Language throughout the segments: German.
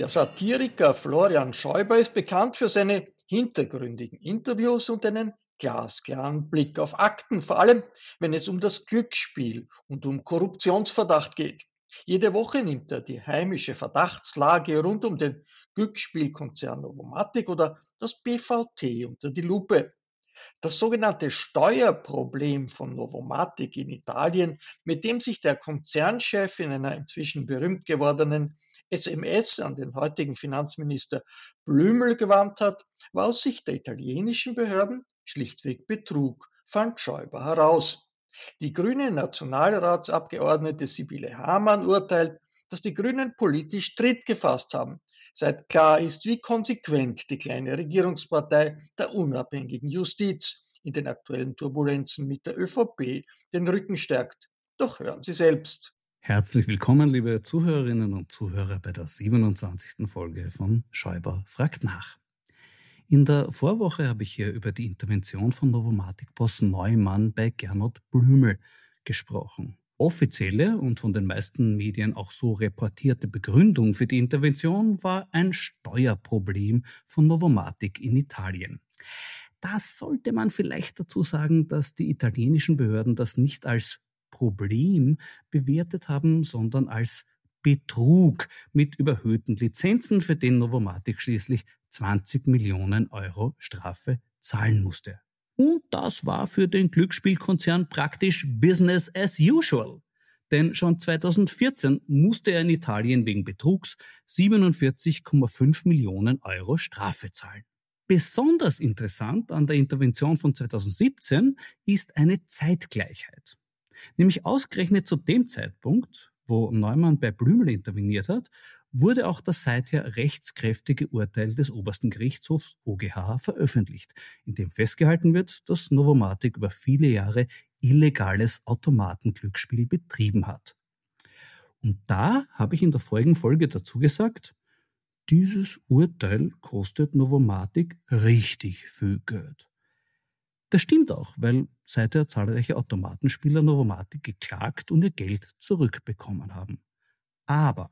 Der Satiriker Florian Schäuber ist bekannt für seine hintergründigen Interviews und einen glasklaren Blick auf Akten, vor allem wenn es um das Glücksspiel und um Korruptionsverdacht geht. Jede Woche nimmt er die heimische Verdachtslage rund um den Glücksspielkonzern Novomatic oder das BVT unter die Lupe. Das sogenannte Steuerproblem von Novomatic in Italien, mit dem sich der Konzernchef in einer inzwischen berühmt gewordenen SMS an den heutigen Finanzminister Blümel gewandt hat, war aus Sicht der italienischen Behörden schlichtweg Betrug, fand Schäuber heraus. Die grüne Nationalratsabgeordnete Sibylle Hamann urteilt, dass die Grünen politisch Tritt gefasst haben, seit klar ist, wie konsequent die kleine Regierungspartei der unabhängigen Justiz in den aktuellen Turbulenzen mit der ÖVP den Rücken stärkt. Doch hören Sie selbst. Herzlich willkommen, liebe Zuhörerinnen und Zuhörer, bei der 27. Folge von Schäuber fragt nach. In der Vorwoche habe ich hier über die Intervention von Novomatic-Boss Neumann bei Gernot Blümel gesprochen. Offizielle und von den meisten Medien auch so reportierte Begründung für die Intervention war ein Steuerproblem von Novomatic in Italien. Das sollte man vielleicht dazu sagen, dass die italienischen Behörden das nicht als Problem bewertet haben, sondern als Betrug mit überhöhten Lizenzen, für den Novomatic schließlich 20 Millionen Euro Strafe zahlen musste. Und das war für den Glücksspielkonzern praktisch Business as usual. Denn schon 2014 musste er in Italien wegen Betrugs 47,5 Millionen Euro Strafe zahlen. Besonders interessant an der Intervention von 2017 ist eine Zeitgleichheit. Nämlich ausgerechnet zu dem Zeitpunkt, wo Neumann bei Blümel interveniert hat, wurde auch das seither rechtskräftige Urteil des obersten Gerichtshofs OGH veröffentlicht, in dem festgehalten wird, dass Novomatic über viele Jahre illegales Automatenglücksspiel betrieben hat. Und da habe ich in der folgenden Folge dazu gesagt, dieses Urteil kostet Novomatic richtig viel Geld. Das stimmt auch, weil seither zahlreiche Automatenspieler Novomatic geklagt und ihr Geld zurückbekommen haben. Aber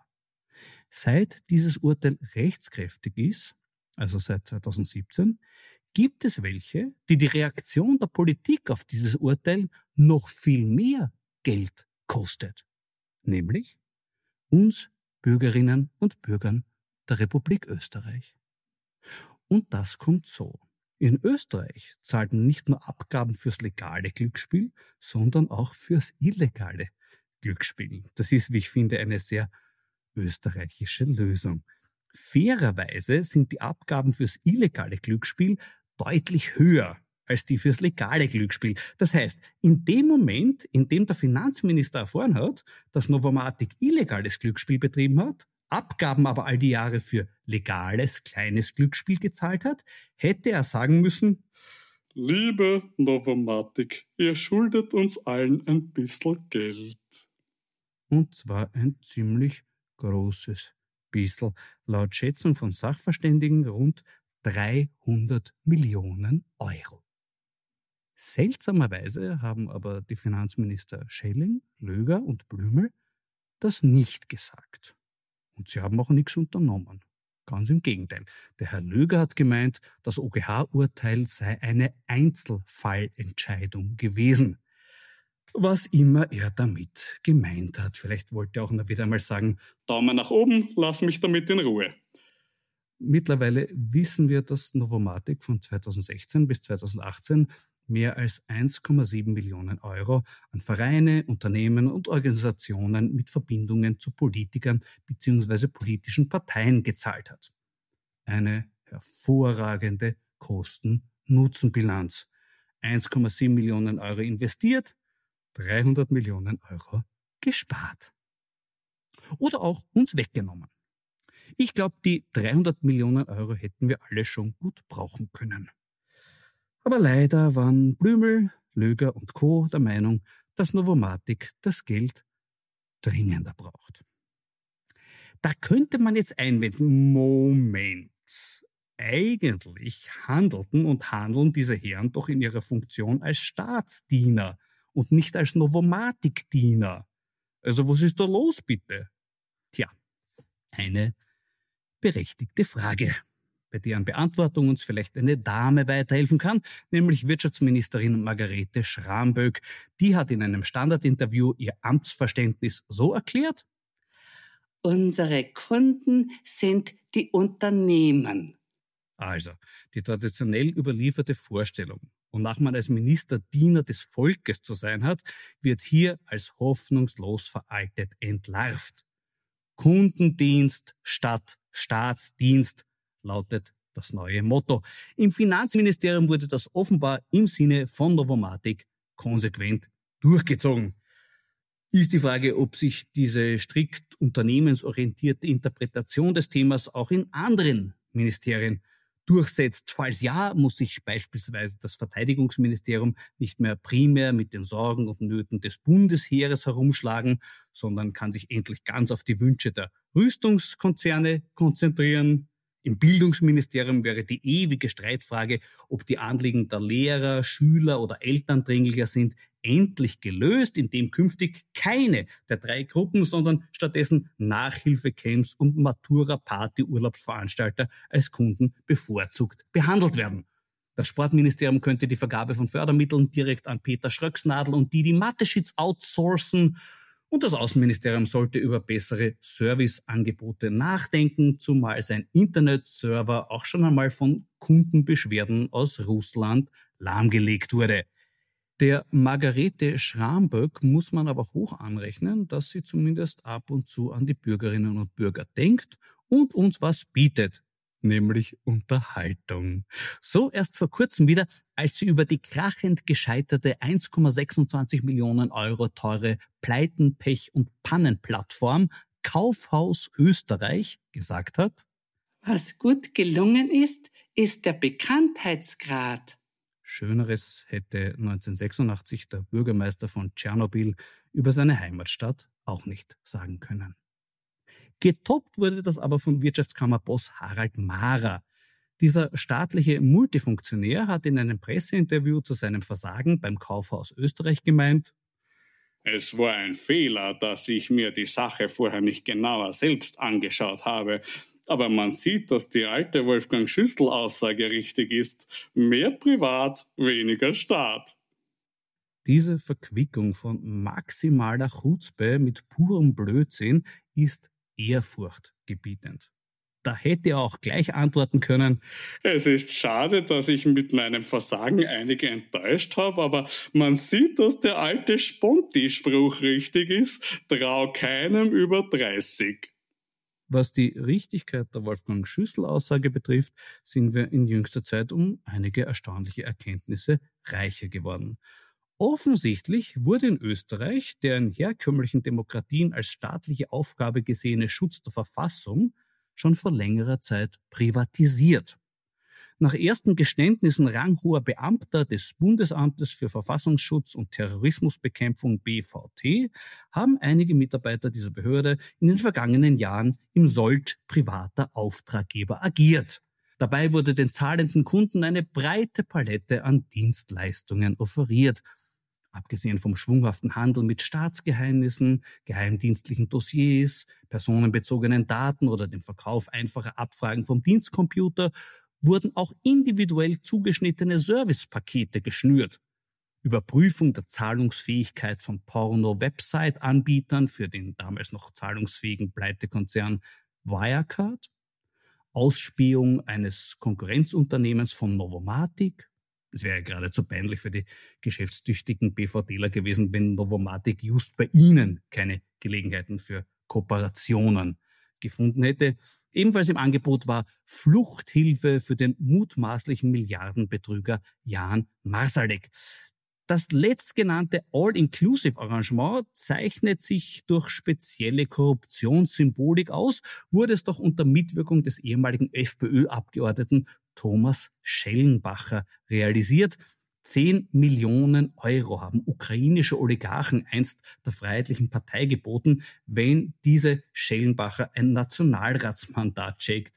seit dieses Urteil rechtskräftig ist, also seit 2017, gibt es welche, die die Reaktion der Politik auf dieses Urteil noch viel mehr Geld kostet. Nämlich uns Bürgerinnen und Bürgern der Republik Österreich. Und das kommt so. In Österreich zahlt man nicht nur Abgaben fürs legale Glücksspiel, sondern auch fürs illegale Glücksspiel. Das ist, wie ich finde, eine sehr österreichische Lösung. Fairerweise sind die Abgaben fürs illegale Glücksspiel deutlich höher als die fürs legale Glücksspiel. Das heißt, in dem Moment, in dem der Finanzminister erfahren hat, dass Novomatic illegales Glücksspiel betrieben hat, Abgaben aber all die Jahre für legales, kleines Glücksspiel gezahlt hat, hätte er sagen müssen, Liebe Novomatic, ihr schuldet uns allen ein bisschen Geld. Und zwar ein ziemlich großes bisschen. Laut Schätzung von Sachverständigen rund 300 Millionen Euro. Seltsamerweise haben aber die Finanzminister Schelling, Löger und Blümel das nicht gesagt. Und sie haben auch nichts unternommen. Ganz im Gegenteil. Der Herr Löger hat gemeint, das OGH-Urteil sei eine Einzelfallentscheidung gewesen. Was immer er damit gemeint hat. Vielleicht wollte er auch noch wieder einmal sagen, Daumen nach oben, lass mich damit in Ruhe. Mittlerweile wissen wir, dass Novomatic von 2016 bis 2018 mehr als 1,7 Millionen Euro an Vereine, Unternehmen und Organisationen mit Verbindungen zu Politikern bzw. politischen Parteien gezahlt hat. Eine hervorragende Kosten-Nutzen-Bilanz. 1,7 Millionen Euro investiert, 300 Millionen Euro gespart. Oder auch uns weggenommen. Ich glaube, die 300 Millionen Euro hätten wir alle schon gut brauchen können. Aber leider waren Blümel, Löger und Co. der Meinung, dass Novomatic das Geld dringender braucht. Da könnte man jetzt einwenden, Moment, eigentlich handelten und handeln diese Herren doch in ihrer Funktion als Staatsdiener und nicht als Novomatic-Diener. Also was ist da los bitte? Tja, eine berechtigte Frage bei deren Beantwortung uns vielleicht eine Dame weiterhelfen kann, nämlich Wirtschaftsministerin Margarete Schramböck. Die hat in einem Standardinterview ihr Amtsverständnis so erklärt. Unsere Kunden sind die Unternehmen. Also, die traditionell überlieferte Vorstellung, wonach man als Minister Diener des Volkes zu sein hat, wird hier als hoffnungslos veraltet entlarvt. Kundendienst statt Staatsdienst lautet das neue Motto. Im Finanzministerium wurde das offenbar im Sinne von Novomatic konsequent durchgezogen. Ist die Frage, ob sich diese strikt unternehmensorientierte Interpretation des Themas auch in anderen Ministerien durchsetzt. Falls ja, muss sich beispielsweise das Verteidigungsministerium nicht mehr primär mit den Sorgen und Nöten des Bundesheeres herumschlagen, sondern kann sich endlich ganz auf die Wünsche der Rüstungskonzerne konzentrieren. Im Bildungsministerium wäre die ewige Streitfrage, ob die Anliegen der Lehrer, Schüler oder Eltern dringlicher sind, endlich gelöst, indem künftig keine der drei Gruppen, sondern stattdessen Nachhilfecamps und Matura-Party-Urlaubsveranstalter als Kunden bevorzugt behandelt werden. Das Sportministerium könnte die Vergabe von Fördermitteln direkt an Peter Schröcksnadel und Didi Mateschitz outsourcen und das Außenministerium sollte über bessere Serviceangebote nachdenken, zumal sein Internetserver auch schon einmal von Kundenbeschwerden aus Russland lahmgelegt wurde. Der Margarete Schramböck muss man aber hoch anrechnen, dass sie zumindest ab und zu an die Bürgerinnen und Bürger denkt und uns was bietet nämlich Unterhaltung. So erst vor kurzem wieder, als sie über die krachend gescheiterte 1,26 Millionen Euro teure Pleiten, Pech und Pannenplattform Kaufhaus Österreich gesagt hat, was gut gelungen ist, ist der Bekanntheitsgrad. Schöneres hätte 1986 der Bürgermeister von Tschernobyl über seine Heimatstadt auch nicht sagen können. Getoppt wurde das aber von Wirtschaftskammerboss Harald Mahrer. Dieser staatliche Multifunktionär hat in einem Presseinterview zu seinem Versagen beim Kaufhaus Österreich gemeint, es war ein Fehler, dass ich mir die Sache vorher nicht genauer selbst angeschaut habe. Aber man sieht, dass die alte Wolfgang Schüssel-Aussage richtig ist. Mehr privat, weniger Staat. Diese Verquickung von maximaler Chutzpe mit purem Blödsinn ist ehrfurchtgebietend. Da hätte er auch gleich antworten können. Es ist schade, dass ich mit meinem Versagen einige enttäuscht habe, aber man sieht, dass der alte Sponti-Spruch richtig ist. Trau keinem über 30. Was die Richtigkeit der Wolfgang Schüssel-Aussage betrifft, sind wir in jüngster Zeit um einige erstaunliche Erkenntnisse reicher geworden. Offensichtlich wurde in Österreich der in herkömmlichen Demokratien als staatliche Aufgabe gesehene Schutz der Verfassung schon vor längerer Zeit privatisiert. Nach ersten Geständnissen ranghoher Beamter des Bundesamtes für Verfassungsschutz und Terrorismusbekämpfung BVT haben einige Mitarbeiter dieser Behörde in den vergangenen Jahren im Sold privater Auftraggeber agiert. Dabei wurde den zahlenden Kunden eine breite Palette an Dienstleistungen offeriert. Abgesehen vom schwunghaften Handel mit Staatsgeheimnissen, geheimdienstlichen Dossiers, personenbezogenen Daten oder dem Verkauf einfacher Abfragen vom Dienstcomputer wurden auch individuell zugeschnittene Servicepakete geschnürt. Überprüfung der Zahlungsfähigkeit von Porno-Website-Anbietern für den damals noch zahlungsfähigen Pleitekonzern Wirecard, Ausspähung eines Konkurrenzunternehmens von Novomatic. Es wäre geradezu peinlich für die geschäftstüchtigen BVDler gewesen, wenn Novomatic just bei Ihnen keine Gelegenheiten für Kooperationen gefunden hätte. Ebenfalls im Angebot war Fluchthilfe für den mutmaßlichen Milliardenbetrüger Jan Marsalek. Das letztgenannte All-Inclusive-Arrangement zeichnet sich durch spezielle Korruptionssymbolik aus, wurde es doch unter Mitwirkung des ehemaligen FPÖ-Abgeordneten Thomas Schellenbacher realisiert. 10 Millionen Euro haben ukrainische Oligarchen einst der Freiheitlichen Partei geboten, wenn diese Schellenbacher ein Nationalratsmandat checkt.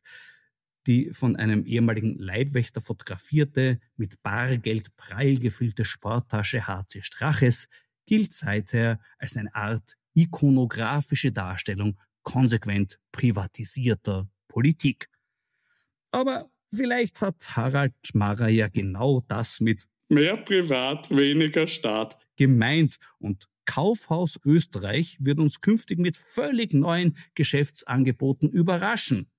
Die von einem ehemaligen Leibwächter fotografierte, mit Bargeld prall gefüllte Sporttasche HC Straches gilt seither als eine Art ikonografische Darstellung konsequent privatisierter Politik. Aber vielleicht hat Harald Mara ja genau das mit Mehr Privat, weniger Staat. Gemeint und Kaufhaus Österreich wird uns künftig mit völlig neuen Geschäftsangeboten überraschen.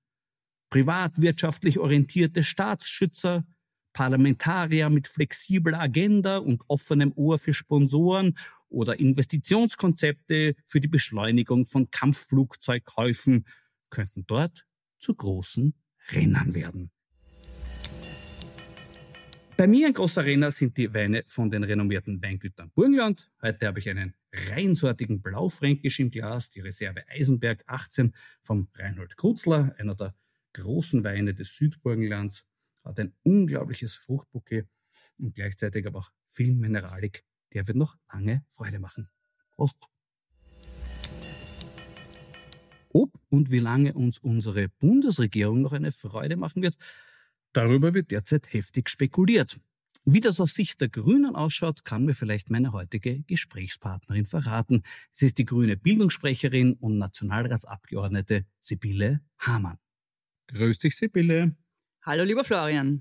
Privatwirtschaftlich orientierte Staatsschützer, Parlamentarier mit flexibler Agenda und offenem Ohr für Sponsoren oder Investitionskonzepte für die Beschleunigung von Kampfflugzeugkäufen könnten dort zu großen Rennern werden. Bei mir in Großarena sind die Weine von den renommierten Weingütern Burgenland. Heute habe ich einen reinsortigen Blaufränkisch im Glas, die Reserve Eisenberg 18 vom Reinhold Krutzler, einer der großen Weine des Südburgenlands. Hat ein unglaubliches Fruchtbouquet und gleichzeitig aber auch viel Mineralik. Der wird noch lange Freude machen. Prost! Ob und wie lange uns unsere Bundesregierung noch eine Freude machen wird, Darüber wird derzeit heftig spekuliert. Wie das aus Sicht der Grünen ausschaut, kann mir vielleicht meine heutige Gesprächspartnerin verraten. Sie ist die grüne Bildungssprecherin und Nationalratsabgeordnete Sibylle Hamann. Grüß dich, Sibylle. Hallo, lieber Florian.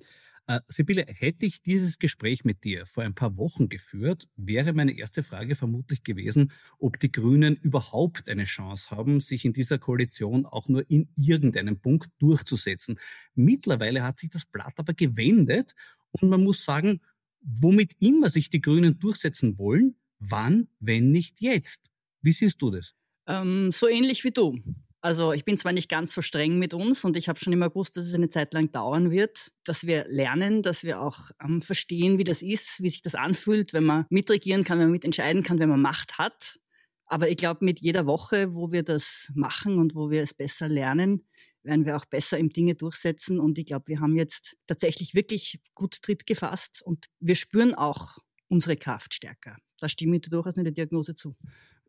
Äh, Sibylle, hätte ich dieses Gespräch mit dir vor ein paar Wochen geführt, wäre meine erste Frage vermutlich gewesen, ob die Grünen überhaupt eine Chance haben, sich in dieser Koalition auch nur in irgendeinem Punkt durchzusetzen. Mittlerweile hat sich das Blatt aber gewendet und man muss sagen, womit immer sich die Grünen durchsetzen wollen, wann, wenn nicht jetzt? Wie siehst du das? Ähm, so ähnlich wie du. Also ich bin zwar nicht ganz so streng mit uns und ich habe schon immer gewusst, dass es eine Zeit lang dauern wird, dass wir lernen, dass wir auch ähm, verstehen, wie das ist, wie sich das anfühlt, wenn man mitregieren kann, wenn man mitentscheiden kann, wenn man Macht hat. Aber ich glaube, mit jeder Woche, wo wir das machen und wo wir es besser lernen, werden wir auch besser im Dinge durchsetzen. Und ich glaube, wir haben jetzt tatsächlich wirklich gut Tritt gefasst und wir spüren auch unsere Kraft stärker. Da stimme ich durchaus in der Diagnose zu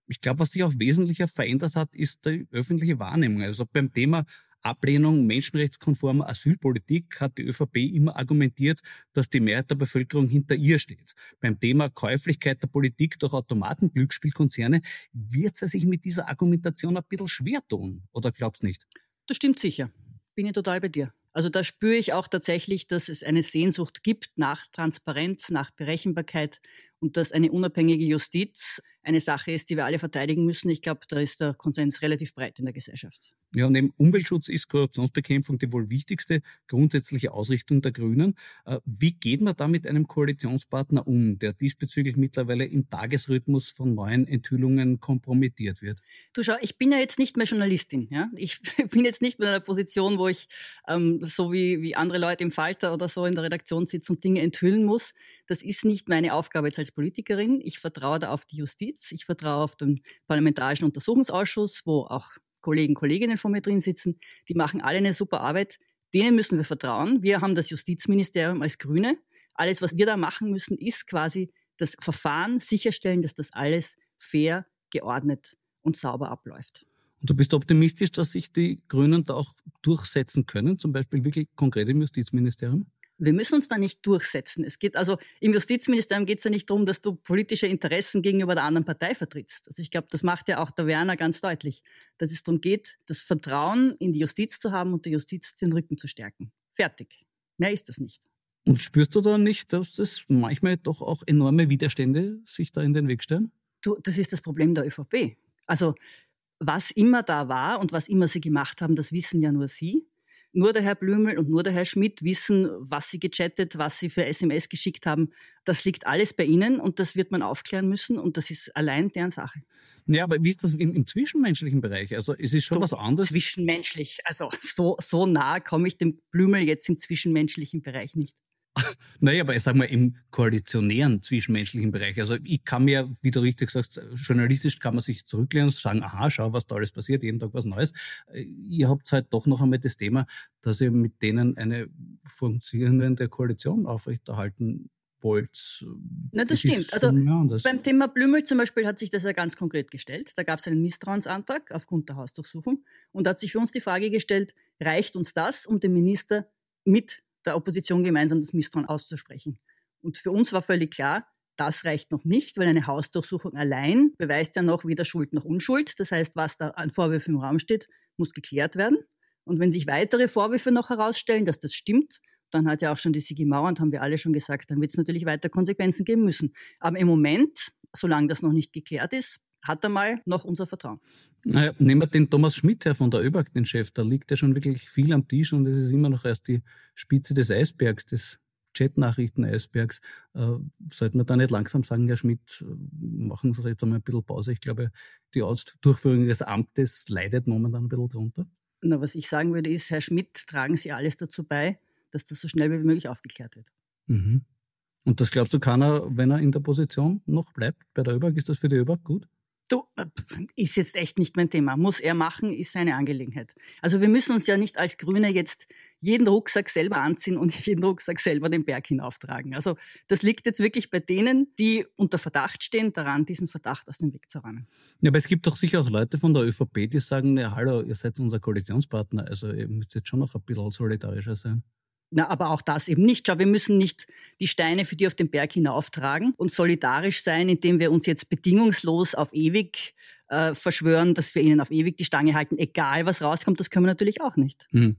ich glaube, was sich auch wesentlicher verändert hat, ist die öffentliche Wahrnehmung. Also beim Thema Ablehnung menschenrechtskonformer Asylpolitik hat die ÖVP immer argumentiert, dass die Mehrheit der Bevölkerung hinter ihr steht. Beim Thema Käuflichkeit der Politik durch Automatenglücksspielkonzerne wird sie sich mit dieser Argumentation ein bisschen schwer tun. Oder glaubst nicht? Das stimmt sicher. Bin ich total bei dir. Also da spüre ich auch tatsächlich, dass es eine Sehnsucht gibt nach Transparenz, nach Berechenbarkeit und dass eine unabhängige Justiz eine Sache ist, die wir alle verteidigen müssen. Ich glaube, da ist der Konsens relativ breit in der Gesellschaft. Ja, neben Umweltschutz ist Korruptionsbekämpfung die wohl wichtigste grundsätzliche Ausrichtung der Grünen. Äh, wie geht man da mit einem Koalitionspartner um, der diesbezüglich mittlerweile im Tagesrhythmus von neuen Enthüllungen kompromittiert wird? Du schau, ich bin ja jetzt nicht mehr Journalistin. Ja? Ich bin jetzt nicht mehr in einer Position, wo ich ähm, so wie, wie andere Leute im Falter oder so in der Redaktion sitze und Dinge enthüllen muss. Das ist nicht meine Aufgabe jetzt als Politikerin. Ich vertraue da auf die Justiz. Ich vertraue auf den Parlamentarischen Untersuchungsausschuss, wo auch Kollegen, Kolleginnen von mir drin sitzen, die machen alle eine super Arbeit. Denen müssen wir vertrauen. Wir haben das Justizministerium als Grüne. Alles, was wir da machen müssen, ist quasi das Verfahren sicherstellen, dass das alles fair, geordnet und sauber abläuft. Und du bist optimistisch, dass sich die Grünen da auch durchsetzen können, zum Beispiel wirklich konkret im Justizministerium? Wir müssen uns da nicht durchsetzen. Es geht also im Justizministerium geht es ja nicht darum, dass du politische Interessen gegenüber der anderen Partei vertrittst. Also ich glaube, das macht ja auch der Werner ganz deutlich, dass es darum geht, das Vertrauen in die Justiz zu haben und der Justiz den Rücken zu stärken. Fertig. Mehr ist das nicht. Und spürst du da nicht, dass das manchmal doch auch enorme Widerstände sich da in den Weg stellen? Du, das ist das Problem der ÖVP. Also was immer da war und was immer sie gemacht haben, das wissen ja nur sie. Nur der Herr Blümel und nur der Herr Schmidt wissen, was sie gechattet, was sie für SMS geschickt haben. Das liegt alles bei ihnen und das wird man aufklären müssen und das ist allein deren Sache. Ja, aber wie ist das im, im zwischenmenschlichen Bereich? Also es ist schon so, was anderes. Zwischenmenschlich. Also so, so nah komme ich dem Blümel jetzt im zwischenmenschlichen Bereich nicht. Naja, aber ich sag mal im koalitionären zwischenmenschlichen Bereich. Also ich kann mir, wie du richtig sagst, journalistisch kann man sich zurücklehnen und sagen, aha, schau, was da alles passiert, jeden Tag was Neues. Ihr habt halt doch noch einmal das Thema, dass ihr mit denen eine funktionierende Koalition aufrechterhalten wollt. Na, das, das stimmt. Also beim Thema Blümel zum Beispiel hat sich das ja ganz konkret gestellt. Da gab es einen Misstrauensantrag aufgrund der Hausdurchsuchung und da hat sich für uns die Frage gestellt, reicht uns das, um den Minister mit der Opposition gemeinsam das Misstrauen auszusprechen. Und für uns war völlig klar, das reicht noch nicht, weil eine Hausdurchsuchung allein beweist ja noch weder Schuld noch Unschuld. Das heißt, was da an Vorwürfen im Raum steht, muss geklärt werden. Und wenn sich weitere Vorwürfe noch herausstellen, dass das stimmt, dann hat ja auch schon die Sigi Mauer und haben wir alle schon gesagt, dann wird es natürlich weiter Konsequenzen geben müssen. Aber im Moment, solange das noch nicht geklärt ist, hat er mal noch unser Vertrauen. Naja, nehmen wir den Thomas Schmidt her von der ÖBAG, den Chef. Da liegt ja schon wirklich viel am Tisch und es ist immer noch erst die Spitze des Eisbergs, des Chatnachrichten-Eisbergs. Äh, sollte man da nicht langsam sagen, Herr Schmidt, äh, machen Sie jetzt einmal ein bisschen Pause. Ich glaube, die Durchführung des Amtes leidet momentan ein bisschen drunter. Na, was ich sagen würde, ist, Herr Schmidt, tragen Sie alles dazu bei, dass das so schnell wie möglich aufgeklärt wird. Mhm. Und das glaubst du, kann er, wenn er in der Position noch bleibt bei der ÖBAG, ist das für die ÖBAG gut? Du, äh, ist jetzt echt nicht mein Thema. Muss er machen, ist seine Angelegenheit. Also wir müssen uns ja nicht als Grüne jetzt jeden Rucksack selber anziehen und jeden Rucksack selber den Berg hinauftragen. Also das liegt jetzt wirklich bei denen, die unter Verdacht stehen, daran, diesen Verdacht aus dem Weg zu räumen. Ja, aber es gibt doch sicher auch Leute von der ÖVP, die sagen, ja hallo, ihr seid unser Koalitionspartner, also ihr müsst jetzt schon noch ein bisschen solidarischer sein. Na, aber auch das eben nicht. Schau, wir müssen nicht die Steine für die auf den Berg hinauftragen und solidarisch sein, indem wir uns jetzt bedingungslos auf ewig äh, verschwören, dass wir ihnen auf ewig die Stange halten, egal was rauskommt. Das können wir natürlich auch nicht. Hm.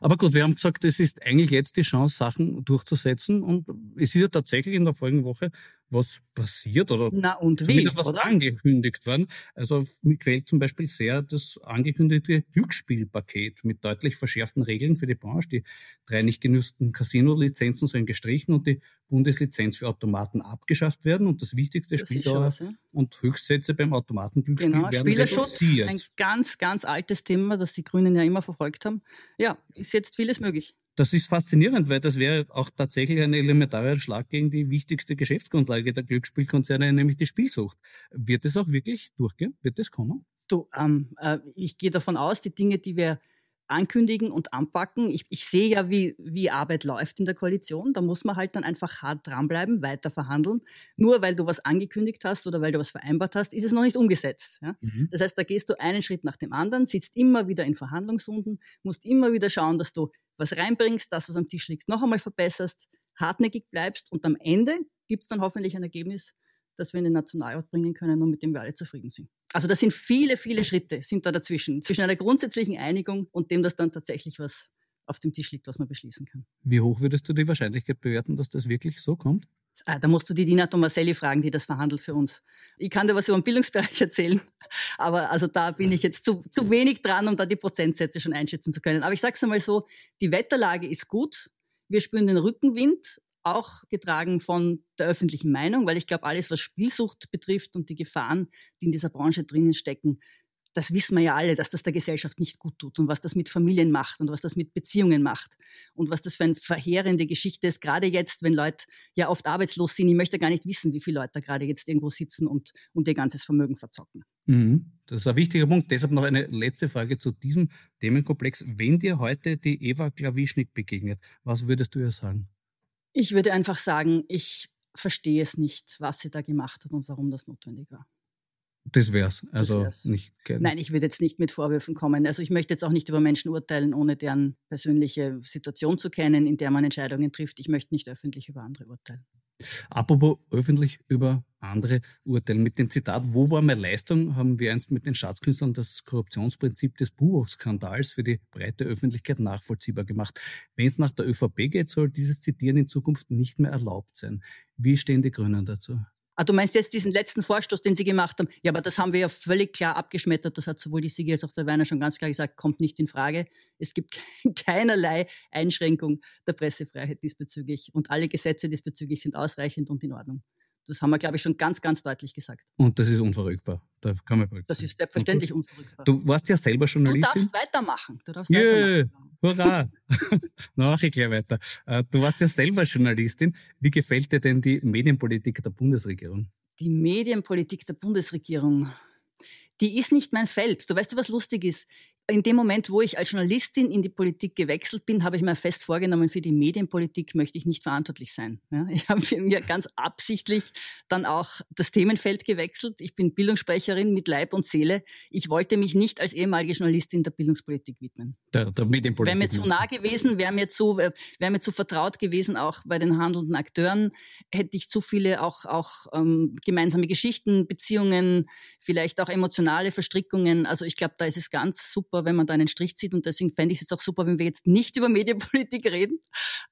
Aber gut, wir haben gesagt, es ist eigentlich jetzt die Chance, Sachen durchzusetzen. Und es ist ja tatsächlich in der folgenden Woche was passiert oder Na und zumindest wie, was oder? angekündigt worden. Also mir quält zum Beispiel sehr das angekündigte Glücksspielpaket mit deutlich verschärften Regeln für die Branche. Die drei nicht genützten Casino-Lizenzen sollen gestrichen und die Bundeslizenz für Automaten abgeschafft werden. Und das wichtigste Spieldauer und Höchstsätze beim Automatenglücksspiel genau, werden Spielerschutz, reduziert. ein ganz, ganz altes Thema, das die Grünen ja immer verfolgt haben. Ja, ist jetzt vieles möglich. Das ist faszinierend, weil das wäre auch tatsächlich ein elementarer Schlag gegen die wichtigste Geschäftsgrundlage der Glücksspielkonzerne, nämlich die Spielsucht. Wird es auch wirklich durchgehen? Wird es kommen? Du, ähm, äh, ich gehe davon aus, die Dinge, die wir ankündigen und anpacken. Ich, ich sehe ja, wie, wie Arbeit läuft in der Koalition. Da muss man halt dann einfach hart dranbleiben, weiter verhandeln. Nur weil du was angekündigt hast oder weil du was vereinbart hast, ist es noch nicht umgesetzt. Ja? Mhm. Das heißt, da gehst du einen Schritt nach dem anderen, sitzt immer wieder in Verhandlungsrunden, musst immer wieder schauen, dass du was reinbringst, das, was am Tisch liegt, noch einmal verbesserst, hartnäckig bleibst und am Ende gibt es dann hoffentlich ein Ergebnis, das wir in den Nationalrat bringen können und mit dem wir alle zufrieden sind. Also das sind viele, viele Schritte sind da dazwischen, zwischen einer grundsätzlichen Einigung und dem, dass dann tatsächlich was auf dem Tisch liegt, was man beschließen kann. Wie hoch würdest du die Wahrscheinlichkeit bewerten, dass das wirklich so kommt? Ah, da musst du die Dina Tomaselli fragen, die das verhandelt für uns. Ich kann dir was über den Bildungsbereich erzählen, aber also da bin ich jetzt zu, zu wenig dran, um da die Prozentsätze schon einschätzen zu können. Aber ich sage es einmal so, die Wetterlage ist gut. Wir spüren den Rückenwind, auch getragen von der öffentlichen Meinung, weil ich glaube, alles, was Spielsucht betrifft und die Gefahren, die in dieser Branche drinnen stecken, das wissen wir ja alle, dass das der Gesellschaft nicht gut tut und was das mit Familien macht und was das mit Beziehungen macht und was das für eine verheerende Geschichte ist, gerade jetzt, wenn Leute ja oft arbeitslos sind. Ich möchte gar nicht wissen, wie viele Leute da gerade jetzt irgendwo sitzen und, und ihr ganzes Vermögen verzocken. Mhm. Das ist ein wichtiger Punkt. Deshalb noch eine letzte Frage zu diesem Themenkomplex. Wenn dir heute die Eva Klawischnik begegnet, was würdest du ihr sagen? Ich würde einfach sagen, ich verstehe es nicht, was sie da gemacht hat und warum das notwendig war. Das wär's. Also das wär's. nicht. Nein, ich würde jetzt nicht mit Vorwürfen kommen. Also ich möchte jetzt auch nicht über Menschen urteilen, ohne deren persönliche Situation zu kennen, in der man Entscheidungen trifft. Ich möchte nicht öffentlich über andere urteilen. Apropos öffentlich über andere urteilen. Mit dem Zitat, wo war meine Leistung, haben wir einst mit den Staatskünstlern das Korruptionsprinzip des Buchskandals für die breite Öffentlichkeit nachvollziehbar gemacht. Wenn es nach der ÖVP geht, soll dieses Zitieren in Zukunft nicht mehr erlaubt sein. Wie stehen die Grünen dazu? Ah, du meinst jetzt diesen letzten Vorstoß, den Sie gemacht haben? Ja, aber das haben wir ja völlig klar abgeschmettert. Das hat sowohl die Sigi als auch der Werner schon ganz klar gesagt, kommt nicht in Frage. Es gibt keinerlei Einschränkung der Pressefreiheit diesbezüglich. Und alle Gesetze diesbezüglich sind ausreichend und in Ordnung. Das haben wir, glaube ich, schon ganz, ganz deutlich gesagt. Und das ist unverrückbar. Da kann man das ist selbstverständlich unverrückbar. Du warst ja selber Journalistin. Du darfst weitermachen. Du darfst yeah, weitermachen. Hurra! Mach ich gleich weiter. Äh, du warst ja selber Journalistin. Wie gefällt dir denn die Medienpolitik der Bundesregierung? Die Medienpolitik der Bundesregierung die ist nicht mein Feld. Du weißt du, was lustig ist? In dem Moment, wo ich als Journalistin in die Politik gewechselt bin, habe ich mir fest vorgenommen, für die Medienpolitik möchte ich nicht verantwortlich sein. Ja, ich habe mir ganz absichtlich dann auch das Themenfeld gewechselt. Ich bin Bildungssprecherin mit Leib und Seele. Ich wollte mich nicht als ehemalige Journalistin der Bildungspolitik widmen. Der, der Medienpolitik. Wäre mir zu nah gewesen, wäre mir zu, äh, wäre mir zu vertraut gewesen, auch bei den handelnden Akteuren, hätte ich zu viele auch, auch ähm, gemeinsame Geschichten, Beziehungen, vielleicht auch emotionale Verstrickungen. Also ich glaube, da ist es ganz super super, wenn man da einen Strich zieht und deswegen fände ich es jetzt auch super, wenn wir jetzt nicht über Medienpolitik reden,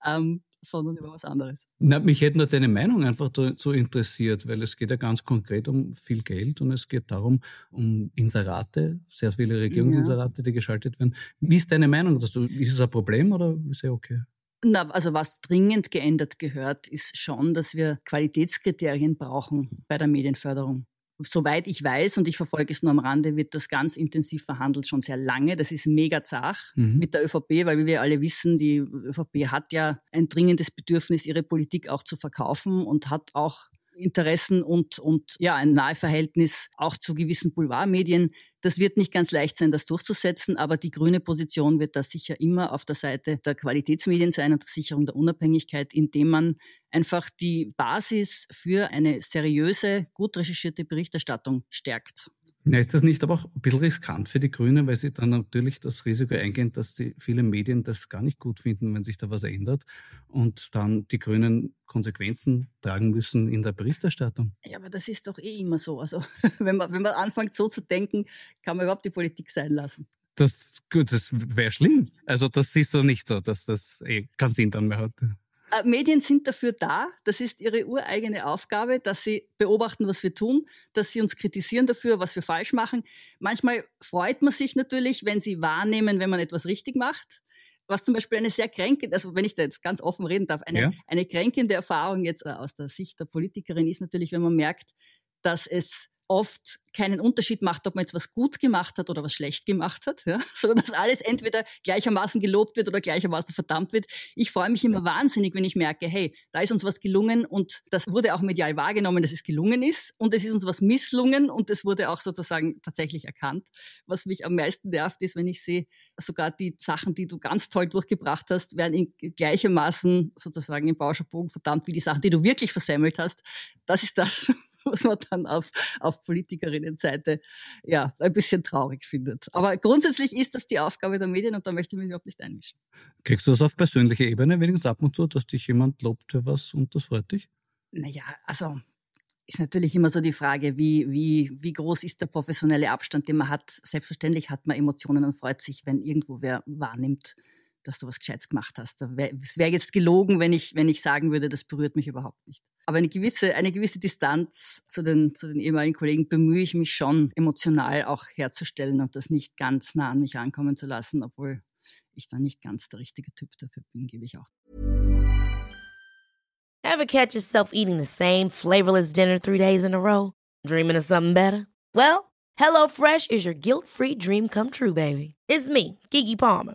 ähm, sondern über was anderes. Na, mich hätte nur deine Meinung einfach dazu interessiert, weil es geht ja ganz konkret um viel Geld und es geht darum, um Inserate, sehr viele Regierungsinserate, ja. die geschaltet werden. Wie ist deine Meinung dazu? Ist es ein Problem oder ist es okay? Na, also was dringend geändert gehört, ist schon, dass wir Qualitätskriterien brauchen bei der Medienförderung soweit ich weiß, und ich verfolge es nur am Rande, wird das ganz intensiv verhandelt, schon sehr lange. Das ist mega zach mhm. mit der ÖVP, weil wie wir alle wissen, die ÖVP hat ja ein dringendes Bedürfnis, ihre Politik auch zu verkaufen und hat auch Interessen und, und ja, ein Naheverhältnis auch zu gewissen Boulevardmedien. Das wird nicht ganz leicht sein, das durchzusetzen, aber die grüne Position wird da sicher immer auf der Seite der Qualitätsmedien sein und der Sicherung der Unabhängigkeit, indem man einfach die Basis für eine seriöse, gut recherchierte Berichterstattung stärkt. Ja, ist das nicht aber auch ein bisschen riskant für die Grünen, weil sie dann natürlich das Risiko eingehen, dass die viele Medien das gar nicht gut finden, wenn sich da was ändert und dann die Grünen Konsequenzen tragen müssen in der Berichterstattung? Ja, aber das ist doch eh immer so. Also wenn man, wenn man anfängt so zu denken, kann man überhaupt die Politik sein lassen. Das, gut, das wäre schlimm. Also das siehst du nicht so, dass das eh keinen Sinn dann mehr hat. Äh, Medien sind dafür da, das ist ihre ureigene Aufgabe, dass sie beobachten, was wir tun, dass sie uns kritisieren dafür, was wir falsch machen. Manchmal freut man sich natürlich, wenn sie wahrnehmen, wenn man etwas richtig macht. Was zum Beispiel eine sehr kränkende, also wenn ich da jetzt ganz offen reden darf, eine, ja. eine kränkende Erfahrung jetzt äh, aus der Sicht der Politikerin ist natürlich, wenn man merkt, dass es oft keinen Unterschied macht, ob man jetzt was gut gemacht hat oder was schlecht gemacht hat, ja? sondern dass alles entweder gleichermaßen gelobt wird oder gleichermaßen verdammt wird. Ich freue mich immer wahnsinnig, wenn ich merke, hey, da ist uns was gelungen und das wurde auch medial wahrgenommen, dass es gelungen ist und es ist uns was misslungen und das wurde auch sozusagen tatsächlich erkannt. Was mich am meisten nervt, ist, wenn ich sehe, sogar die Sachen, die du ganz toll durchgebracht hast, werden in gleichermaßen sozusagen im Bauscherbogen verdammt wie die Sachen, die du wirklich versemmelt hast. Das ist das, was man dann auf, auf Politikerinnenseite ja ein bisschen traurig findet. Aber grundsätzlich ist das die Aufgabe der Medien und da möchte ich mich überhaupt nicht einmischen. Kriegst du das auf persönlicher Ebene wenigstens ab und zu, dass dich jemand lobt für was und das freut dich? Naja, also ist natürlich immer so die Frage, wie, wie, wie groß ist der professionelle Abstand, den man hat. Selbstverständlich hat man Emotionen und freut sich, wenn irgendwo wer wahrnimmt, dass du was Gescheites gemacht hast. Es wäre jetzt gelogen, wenn ich, wenn ich sagen würde, das berührt mich überhaupt nicht. Aber eine gewisse, eine gewisse Distanz zu den, zu den ehemaligen Kollegen bemühe ich mich schon, emotional auch herzustellen und das nicht ganz nah an mich ankommen zu lassen, obwohl ich dann nicht ganz der richtige Typ dafür bin, gebe ich auch. Ever catch yourself eating the same flavorless dinner three days in a row? Dreaming of something better? Well, HelloFresh is your guilt-free dream come true, baby. It's me, Kiki Palmer.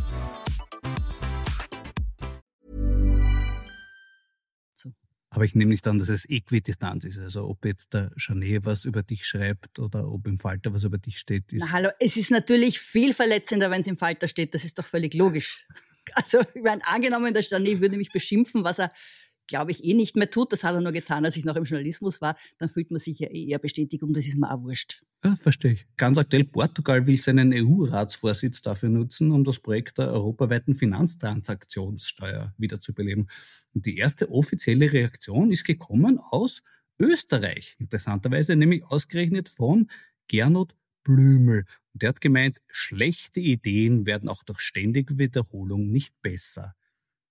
Aber ich nehme nicht an, dass es Äquidistanz ist. Also ob jetzt der Janet was über dich schreibt oder ob im Falter was über dich steht. Ist Na, hallo, es ist natürlich viel verletzender, wenn es im Falter steht. Das ist doch völlig logisch. Also, ich meine, angenommen, der Janet würde mich beschimpfen, was er glaube ich, eh nicht mehr tut. Das hat er nur getan, als ich noch im Journalismus war. Dann fühlt man sich ja eh eher bestätigt und das ist mir auch wurscht. Ja, verstehe ich. Ganz aktuell, Portugal will seinen EU-Ratsvorsitz dafür nutzen, um das Projekt der europaweiten Finanztransaktionssteuer wiederzubeleben. Und die erste offizielle Reaktion ist gekommen aus Österreich. Interessanterweise nämlich ausgerechnet von Gernot Blümel. Und der hat gemeint, schlechte Ideen werden auch durch ständige Wiederholung nicht besser.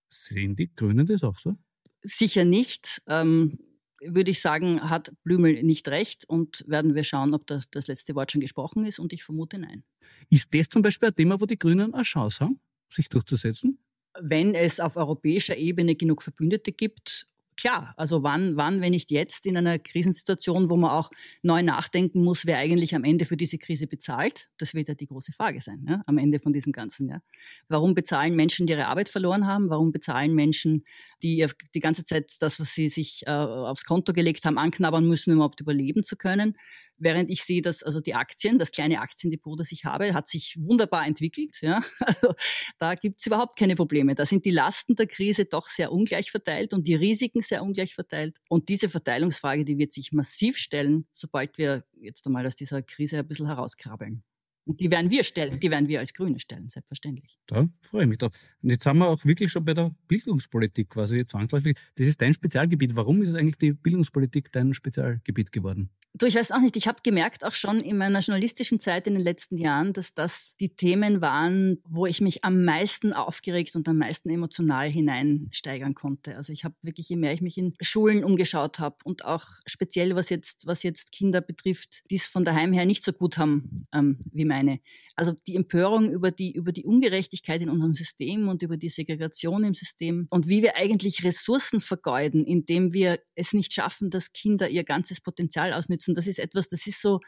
Sehen die Grünen das auch so? sicher nicht. Ähm, würde ich sagen, hat Blümel nicht recht und werden wir schauen, ob das, das letzte Wort schon gesprochen ist und ich vermute nein. Ist das zum Beispiel ein Thema, wo die Grünen eine Chance haben, sich durchzusetzen? Wenn es auf europäischer Ebene genug Verbündete gibt klar, also wann, wann, wenn nicht jetzt in einer Krisensituation, wo man auch neu nachdenken muss, wer eigentlich am Ende für diese Krise bezahlt? Das wird ja die große Frage sein, ja, am Ende von diesem Ganzen. Ja. Warum bezahlen Menschen, die ihre Arbeit verloren haben? Warum bezahlen Menschen, die die ganze Zeit das, was sie sich äh, aufs Konto gelegt haben, anknabbern müssen, um überhaupt überleben zu können? Während ich sehe, dass also die Aktien, das kleine Aktiendepot, das ich habe, hat sich wunderbar entwickelt. Ja? Also da gibt es überhaupt keine Probleme. Da sind die Lasten der Krise doch sehr ungleich verteilt und die Risiken sehr ungleich verteilt. Und diese Verteilungsfrage, die wird sich massiv stellen, sobald wir jetzt einmal aus dieser Krise ein bisschen herauskrabbeln. Und die werden wir stellen, die werden wir als Grüne stellen, selbstverständlich. Da freue ich mich drauf. Und jetzt sind wir auch wirklich schon bei der Bildungspolitik quasi zwangsläufig. Das ist dein Spezialgebiet. Warum ist eigentlich die Bildungspolitik dein Spezialgebiet geworden? Du, ich weiß auch nicht. Ich habe gemerkt, auch schon in meiner journalistischen Zeit in den letzten Jahren, dass das die Themen waren, wo ich mich am meisten aufgeregt und am meisten emotional hineinsteigern konnte. Also ich habe wirklich, je mehr ich mich in Schulen umgeschaut habe und auch speziell was jetzt, was jetzt Kinder betrifft, die es von daheim her nicht so gut haben ähm, wie meine. Also die Empörung über die, über die Ungerechtigkeit in unserem System und über die Segregation im System und wie wir eigentlich Ressourcen vergeuden, indem wir es nicht schaffen, dass Kinder ihr ganzes Potenzial unterstützen. Das ist etwas, das ist so,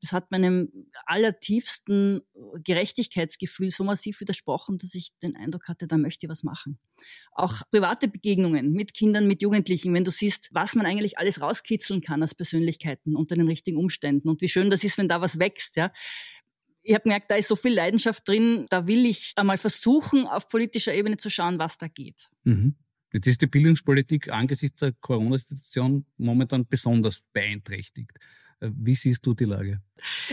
das hat meinem allertiefsten Gerechtigkeitsgefühl so massiv widersprochen, dass ich den Eindruck hatte, da möchte ich was machen. Auch private Begegnungen mit Kindern, mit Jugendlichen, wenn du siehst, was man eigentlich alles rauskitzeln kann als Persönlichkeiten unter den richtigen Umständen und wie schön das ist, wenn da was wächst, ja. Ich habe gemerkt, da ist so viel Leidenschaft drin, da will ich einmal versuchen, auf politischer Ebene zu schauen, was da geht. Mhm. Jetzt ist die Bildungspolitik angesichts der Corona-Situation momentan besonders beeinträchtigt. Äh, wie siehst du die Lage?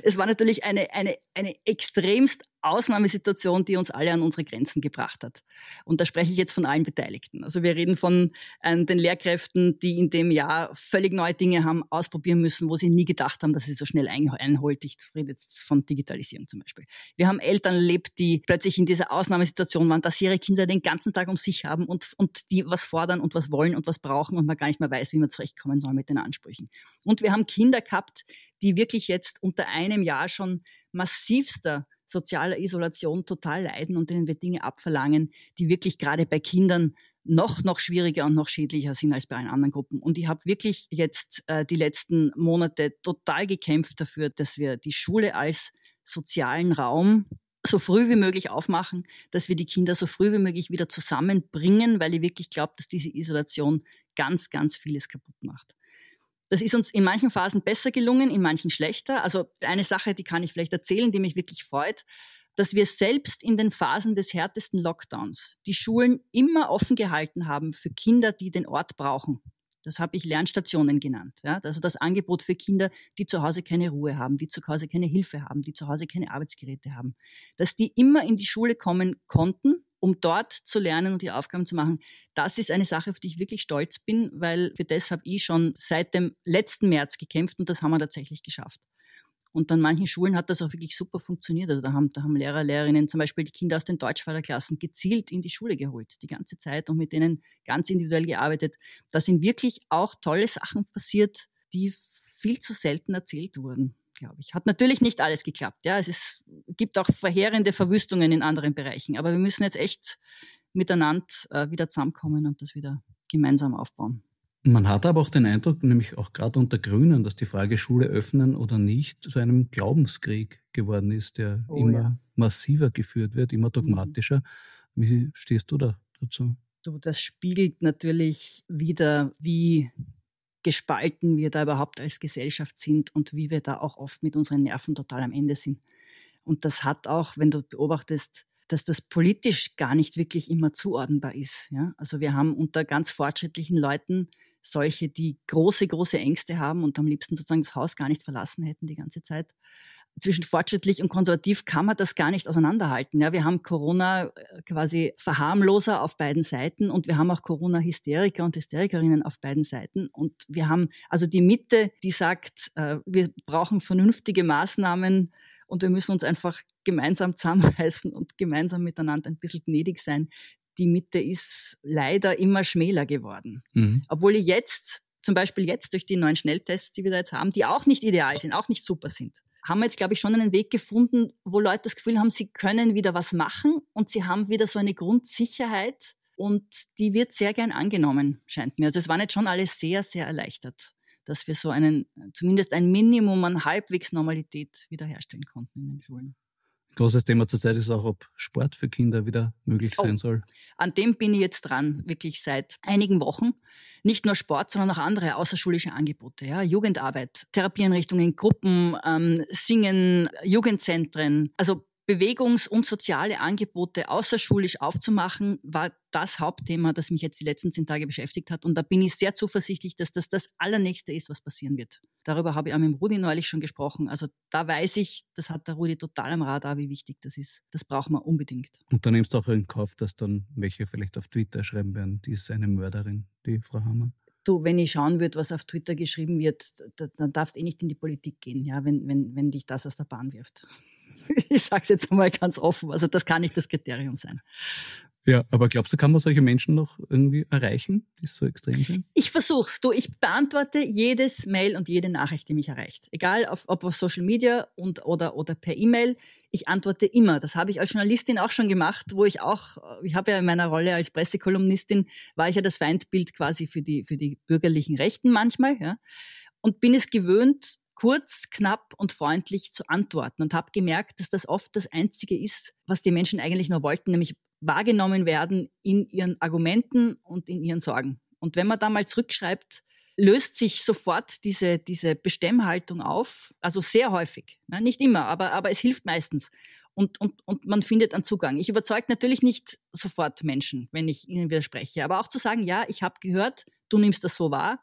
Es war natürlich eine, eine, eine extremst Ausnahmesituation, die uns alle an unsere Grenzen gebracht hat. Und da spreche ich jetzt von allen Beteiligten. Also wir reden von äh, den Lehrkräften, die in dem Jahr völlig neue Dinge haben ausprobieren müssen, wo sie nie gedacht haben, dass sie so schnell einholt. Ich rede jetzt von Digitalisierung zum Beispiel. Wir haben Eltern erlebt, die plötzlich in dieser Ausnahmesituation waren, dass sie ihre Kinder den ganzen Tag um sich haben und, und die was fordern und was wollen und was brauchen und man gar nicht mehr weiß, wie man zurechtkommen soll mit den Ansprüchen. Und wir haben Kinder gehabt, die wirklich jetzt unter einem Jahr schon massivster sozialer Isolation total leiden und denen wir Dinge abverlangen, die wirklich gerade bei Kindern noch, noch schwieriger und noch schädlicher sind als bei allen anderen Gruppen. Und ich habe wirklich jetzt äh, die letzten Monate total gekämpft dafür, dass wir die Schule als sozialen Raum so früh wie möglich aufmachen, dass wir die Kinder so früh wie möglich wieder zusammenbringen, weil ich wirklich glaube, dass diese Isolation ganz, ganz vieles kaputt macht. Das ist uns in manchen Phasen besser gelungen, in manchen schlechter. Also eine Sache, die kann ich vielleicht erzählen, die mich wirklich freut, dass wir selbst in den Phasen des härtesten Lockdowns die Schulen immer offen gehalten haben für Kinder, die den Ort brauchen. Das habe ich Lernstationen genannt. Ja? Also das Angebot für Kinder, die zu Hause keine Ruhe haben, die zu Hause keine Hilfe haben, die zu Hause keine Arbeitsgeräte haben. Dass die immer in die Schule kommen konnten, um dort zu lernen und die Aufgaben zu machen. Das ist eine Sache, auf die ich wirklich stolz bin, weil für das habe ich schon seit dem letzten März gekämpft und das haben wir tatsächlich geschafft. Und an manchen Schulen hat das auch wirklich super funktioniert. Also da haben, da haben Lehrer, Lehrerinnen zum Beispiel die Kinder aus den Deutschförderklassen gezielt in die Schule geholt, die ganze Zeit und mit denen ganz individuell gearbeitet. Da sind wirklich auch tolle Sachen passiert, die viel zu selten erzählt wurden glaube ich. Hat natürlich nicht alles geklappt. Ja, es ist, gibt auch verheerende Verwüstungen in anderen Bereichen. Aber wir müssen jetzt echt miteinander äh, wieder zusammenkommen und das wieder gemeinsam aufbauen. Man hat aber auch den Eindruck, nämlich auch gerade unter Grünen, dass die Frage Schule öffnen oder nicht zu einem Glaubenskrieg geworden ist, der oh, immer ja. massiver geführt wird, immer dogmatischer. Wie stehst du da dazu? Du, das spiegelt natürlich wieder, wie gespalten wir da überhaupt als Gesellschaft sind und wie wir da auch oft mit unseren Nerven total am Ende sind. Und das hat auch, wenn du beobachtest, dass das politisch gar nicht wirklich immer zuordnenbar ist. Ja? Also wir haben unter ganz fortschrittlichen Leuten solche, die große, große Ängste haben und am liebsten sozusagen das Haus gar nicht verlassen hätten die ganze Zeit zwischen fortschrittlich und konservativ kann man das gar nicht auseinanderhalten. Ja, wir haben Corona äh, quasi Verharmloser auf beiden Seiten und wir haben auch Corona-Hysteriker und Hysterikerinnen auf beiden Seiten. Und wir haben also die Mitte, die sagt, äh, wir brauchen vernünftige Maßnahmen und wir müssen uns einfach gemeinsam zusammenreißen und gemeinsam miteinander ein bisschen gnädig sein. Die Mitte ist leider immer schmäler geworden. Mhm. Obwohl ich jetzt, zum Beispiel jetzt durch die neuen Schnelltests, die wir da jetzt haben, die auch nicht ideal sind, auch nicht super sind haben wir jetzt, glaube ich, schon einen Weg gefunden, wo Leute das Gefühl haben, sie können wieder was machen und sie haben wieder so eine Grundsicherheit und die wird sehr gern angenommen, scheint mir. Also es waren jetzt schon alle sehr, sehr erleichtert, dass wir so einen, zumindest ein Minimum an halbwegs Normalität wiederherstellen konnten in den Schulen. Großes Thema zurzeit ist auch, ob Sport für Kinder wieder möglich sein oh, soll. An dem bin ich jetzt dran, wirklich seit einigen Wochen. Nicht nur Sport, sondern auch andere außerschulische Angebote. Ja? Jugendarbeit, Therapieeinrichtungen, Gruppen, ähm, Singen, Jugendzentren. Also Bewegungs- und soziale Angebote außerschulisch aufzumachen, war das Hauptthema, das mich jetzt die letzten zehn Tage beschäftigt hat. Und da bin ich sehr zuversichtlich, dass das das Allernächste ist, was passieren wird. Darüber habe ich auch mit dem Rudi neulich schon gesprochen. Also da weiß ich, das hat der Rudi total am Radar, wie wichtig das ist. Das braucht man unbedingt. Und da nimmst du auch in Kauf, dass dann welche vielleicht auf Twitter schreiben werden, die ist eine Mörderin, die Frau Hammann. Du, wenn ich schauen würde, was auf Twitter geschrieben wird, dann darfst du eh nicht in die Politik gehen, ja, wenn, wenn, wenn dich das aus der Bahn wirft. ich sage es jetzt mal ganz offen. Also das kann nicht das Kriterium sein. Ja, aber glaubst du, kann man solche Menschen noch irgendwie erreichen, die so extrem sind? Ich versuch's. Du, ich beantworte jedes Mail und jede Nachricht, die mich erreicht. Egal, auf, ob auf Social Media und, oder, oder per E-Mail. Ich antworte immer. Das habe ich als Journalistin auch schon gemacht, wo ich auch, ich habe ja in meiner Rolle als Pressekolumnistin, war ich ja das Feindbild quasi für die, für die bürgerlichen Rechten manchmal, ja. Und bin es gewöhnt, kurz, knapp und freundlich zu antworten und habe gemerkt, dass das oft das Einzige ist, was die Menschen eigentlich nur wollten, nämlich wahrgenommen werden in ihren Argumenten und in ihren Sorgen. Und wenn man da mal zurückschreibt, löst sich sofort diese, diese Bestemmhaltung auf, also sehr häufig, ne? nicht immer, aber, aber es hilft meistens. Und, und, und man findet einen Zugang. Ich überzeuge natürlich nicht sofort Menschen, wenn ich ihnen widerspreche, aber auch zu sagen, ja, ich habe gehört, du nimmst das so wahr,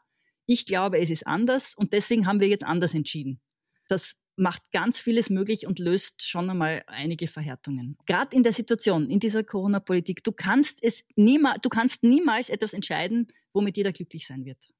ich glaube, es ist anders und deswegen haben wir jetzt anders entschieden. Das macht ganz vieles möglich und löst schon einmal einige Verhärtungen. Gerade in der Situation, in dieser Corona-Politik, du kannst es niemals, du kannst niemals etwas entscheiden, womit jeder glücklich sein wird.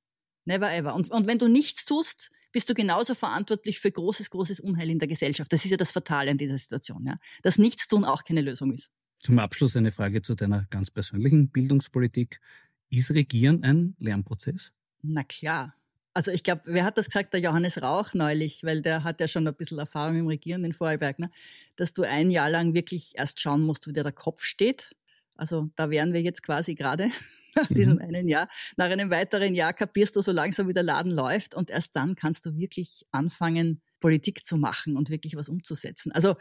Never ever. Und, und wenn du nichts tust, bist du genauso verantwortlich für großes, großes Unheil in der Gesellschaft. Das ist ja das Fatale an dieser Situation, ja. Dass Nichtstun auch keine Lösung ist. Zum Abschluss eine Frage zu deiner ganz persönlichen Bildungspolitik. Ist Regieren ein Lernprozess? Na klar. Also ich glaube, wer hat das gesagt? Der Johannes Rauch neulich, weil der hat ja schon ein bisschen Erfahrung im Regieren in Vorarlberg, ne? dass du ein Jahr lang wirklich erst schauen musst, wo dir der Kopf steht. Also da wären wir jetzt quasi gerade nach mhm. diesem einen Jahr. Nach einem weiteren Jahr kapierst du so langsam, wie der Laden läuft und erst dann kannst du wirklich anfangen, Politik zu machen und wirklich was umzusetzen. Also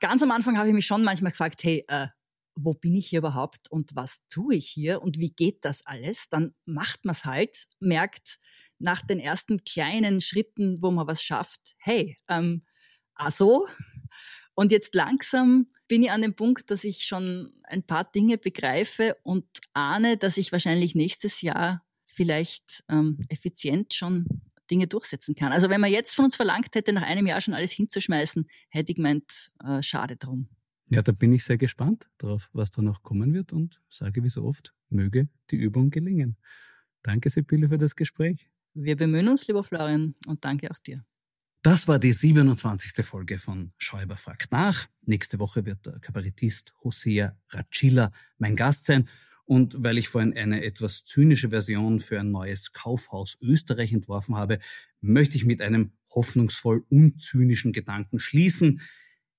ganz am Anfang habe ich mich schon manchmal gefragt, hey, äh, wo bin ich hier überhaupt und was tue ich hier und wie geht das alles, dann macht man es halt, merkt nach den ersten kleinen Schritten, wo man was schafft, hey, ähm, also und jetzt langsam bin ich an dem Punkt, dass ich schon ein paar Dinge begreife und ahne, dass ich wahrscheinlich nächstes Jahr vielleicht ähm, effizient schon Dinge durchsetzen kann. Also wenn man jetzt von uns verlangt hätte, nach einem Jahr schon alles hinzuschmeißen, hätte ich gemeint, äh, schade drum. Ja, da bin ich sehr gespannt darauf, was da noch kommen wird und sage wie so oft, möge die Übung gelingen. Danke, Sibylle, für das Gespräch. Wir bemühen uns, lieber Florian, und danke auch dir. Das war die 27. Folge von Schäuber fragt nach. Nächste Woche wird der Kabarettist Hosea Racilla mein Gast sein. Und weil ich vorhin eine etwas zynische Version für ein neues Kaufhaus Österreich entworfen habe, möchte ich mit einem hoffnungsvoll unzynischen Gedanken schließen.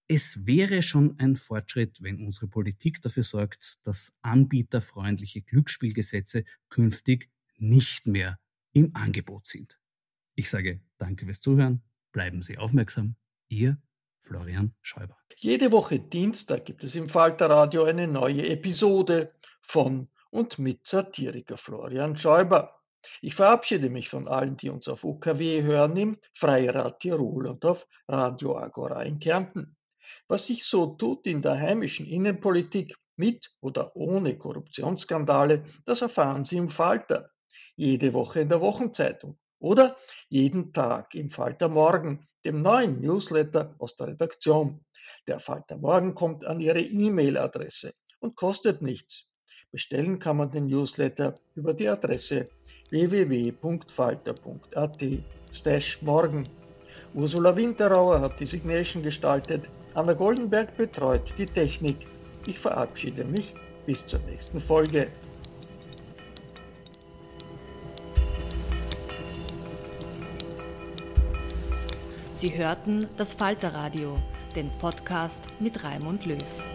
Es wäre schon ein Fortschritt, wenn unsere Politik dafür sorgt, dass anbieterfreundliche Glücksspielgesetze künftig nicht mehr im Angebot sind. Ich sage danke fürs Zuhören, bleiben Sie aufmerksam. Ihr Florian Schäuber. Jede Woche Dienstag gibt es im Falterradio eine neue Episode von und mit Satiriker Florian Schäuber. Ich verabschiede mich von allen, die uns auf UKW hören, im Freirad Tirol und auf Radio Agora in Kärnten. Was sich so tut in der heimischen Innenpolitik mit oder ohne Korruptionsskandale, das erfahren Sie im Falter. Jede Woche in der Wochenzeitung oder jeden Tag im Falter Morgen, dem neuen Newsletter aus der Redaktion. Der Falter Morgen kommt an Ihre E-Mail-Adresse und kostet nichts. Bestellen kann man den Newsletter über die Adresse www.falter.at morgen. Ursula Winterauer hat die Signation gestaltet, Anna Goldenberg betreut die Technik. Ich verabschiede mich bis zur nächsten Folge. Sie hörten das Falterradio, den Podcast mit Raimund Löw.